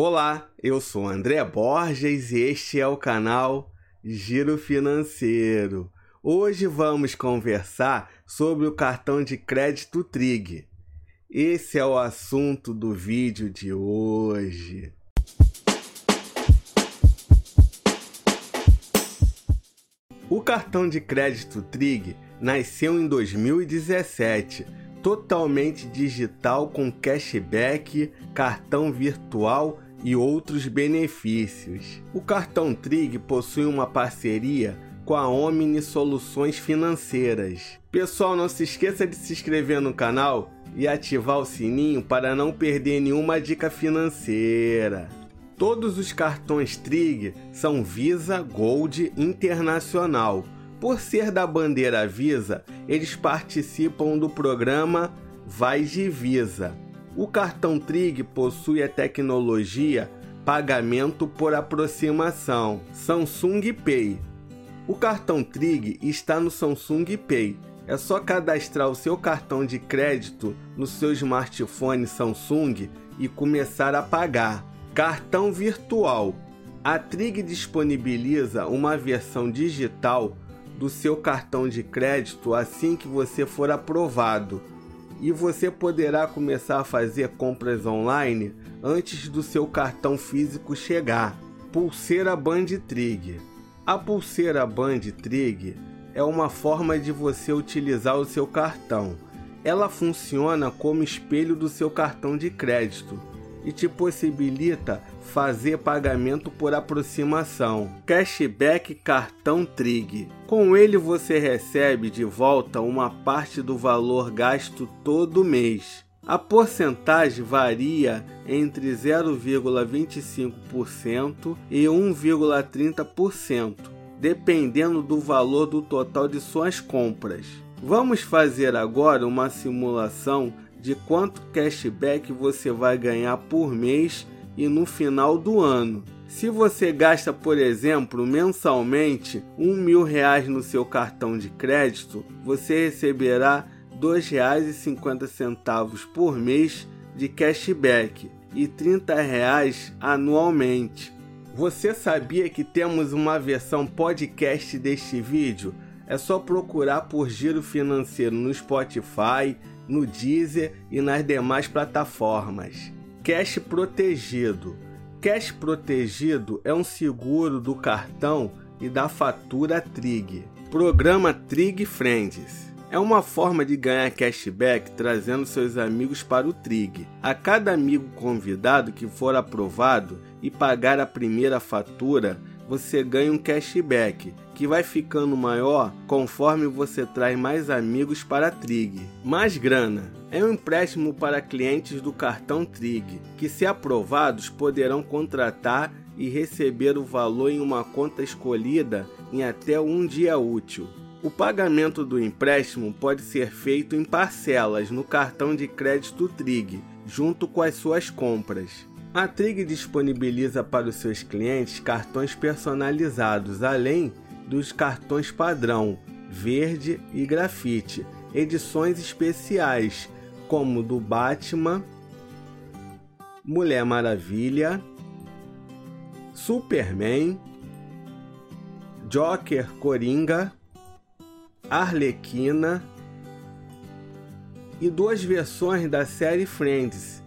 Olá, eu sou André Borges e este é o canal Giro Financeiro. Hoje vamos conversar sobre o cartão de crédito Trig. Esse é o assunto do vídeo de hoje. O cartão de crédito Trig nasceu em 2017 totalmente digital com cashback, cartão virtual e outros benefícios. O cartão Trig possui uma parceria com a Omni Soluções Financeiras. Pessoal, não se esqueça de se inscrever no canal e ativar o sininho para não perder nenhuma dica financeira. Todos os cartões Trig são Visa Gold Internacional. Por ser da bandeira Visa, eles participam do programa Vai de Visa o cartão Trig possui a tecnologia pagamento por aproximação Samsung Pay. O cartão Trig está no Samsung Pay. É só cadastrar o seu cartão de crédito no seu smartphone Samsung e começar a pagar. Cartão virtual. A Trig disponibiliza uma versão digital do seu cartão de crédito assim que você for aprovado e você poderá começar a fazer compras online antes do seu cartão físico chegar. Pulseira Band Trig. A pulseira Band Trig é uma forma de você utilizar o seu cartão. Ela funciona como espelho do seu cartão de crédito e te possibilita fazer pagamento por aproximação. Cashback Cartão Trig. Com ele você recebe de volta uma parte do valor gasto todo mês. A porcentagem varia entre 0,25% e 1,30%, dependendo do valor do total de suas compras. Vamos fazer agora uma simulação de quanto cashback você vai ganhar por mês e no final do ano. Se você gasta, por exemplo, mensalmente um mil reais no seu cartão de crédito, você receberá R$ 2,50 por mês de cashback e 30 reais anualmente. Você sabia que temos uma versão podcast deste vídeo? É só procurar por Giro Financeiro no Spotify, no Deezer e nas demais plataformas. Cash protegido. Cash protegido é um seguro do cartão e da fatura Trig. Programa Trig Friends. É uma forma de ganhar cashback trazendo seus amigos para o Trig. A cada amigo convidado que for aprovado e pagar a primeira fatura, você ganha um cashback que vai ficando maior conforme você traz mais amigos para a Trig. Mais grana é um empréstimo para clientes do cartão Trig, que, se aprovados, poderão contratar e receber o valor em uma conta escolhida em até um dia útil. O pagamento do empréstimo pode ser feito em parcelas no cartão de crédito Trig, junto com as suas compras. A Trig disponibiliza para os seus clientes cartões personalizados, além dos cartões padrão, verde e grafite, edições especiais, como do Batman, Mulher Maravilha, Superman, Joker Coringa, Arlequina e duas versões da série Friends.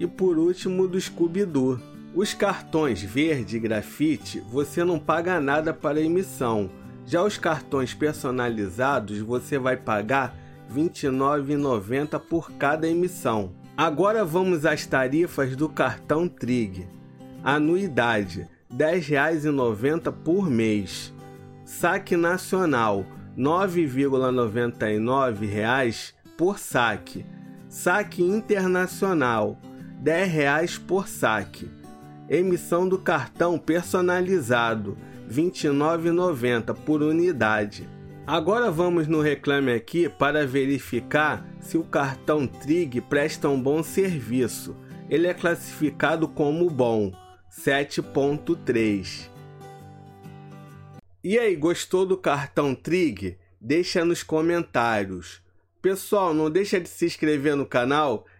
E por último do Scooby-Doo. Os cartões verde e grafite você não paga nada para emissão. Já os cartões personalizados você vai pagar R$ 29,90 por cada emissão. Agora vamos às tarifas do cartão Trig. Anuidade R$ 10,90 por mês. Saque nacional R$ 9,99 por saque. Saque internacional R$ 10 por saque Emissão do cartão personalizado, R$ 29,90 por unidade. Agora vamos no Reclame Aqui para verificar se o cartão Trig presta um bom serviço. Ele é classificado como bom, 7.3. E aí, gostou do cartão Trig? Deixa nos comentários. Pessoal, não deixa de se inscrever no canal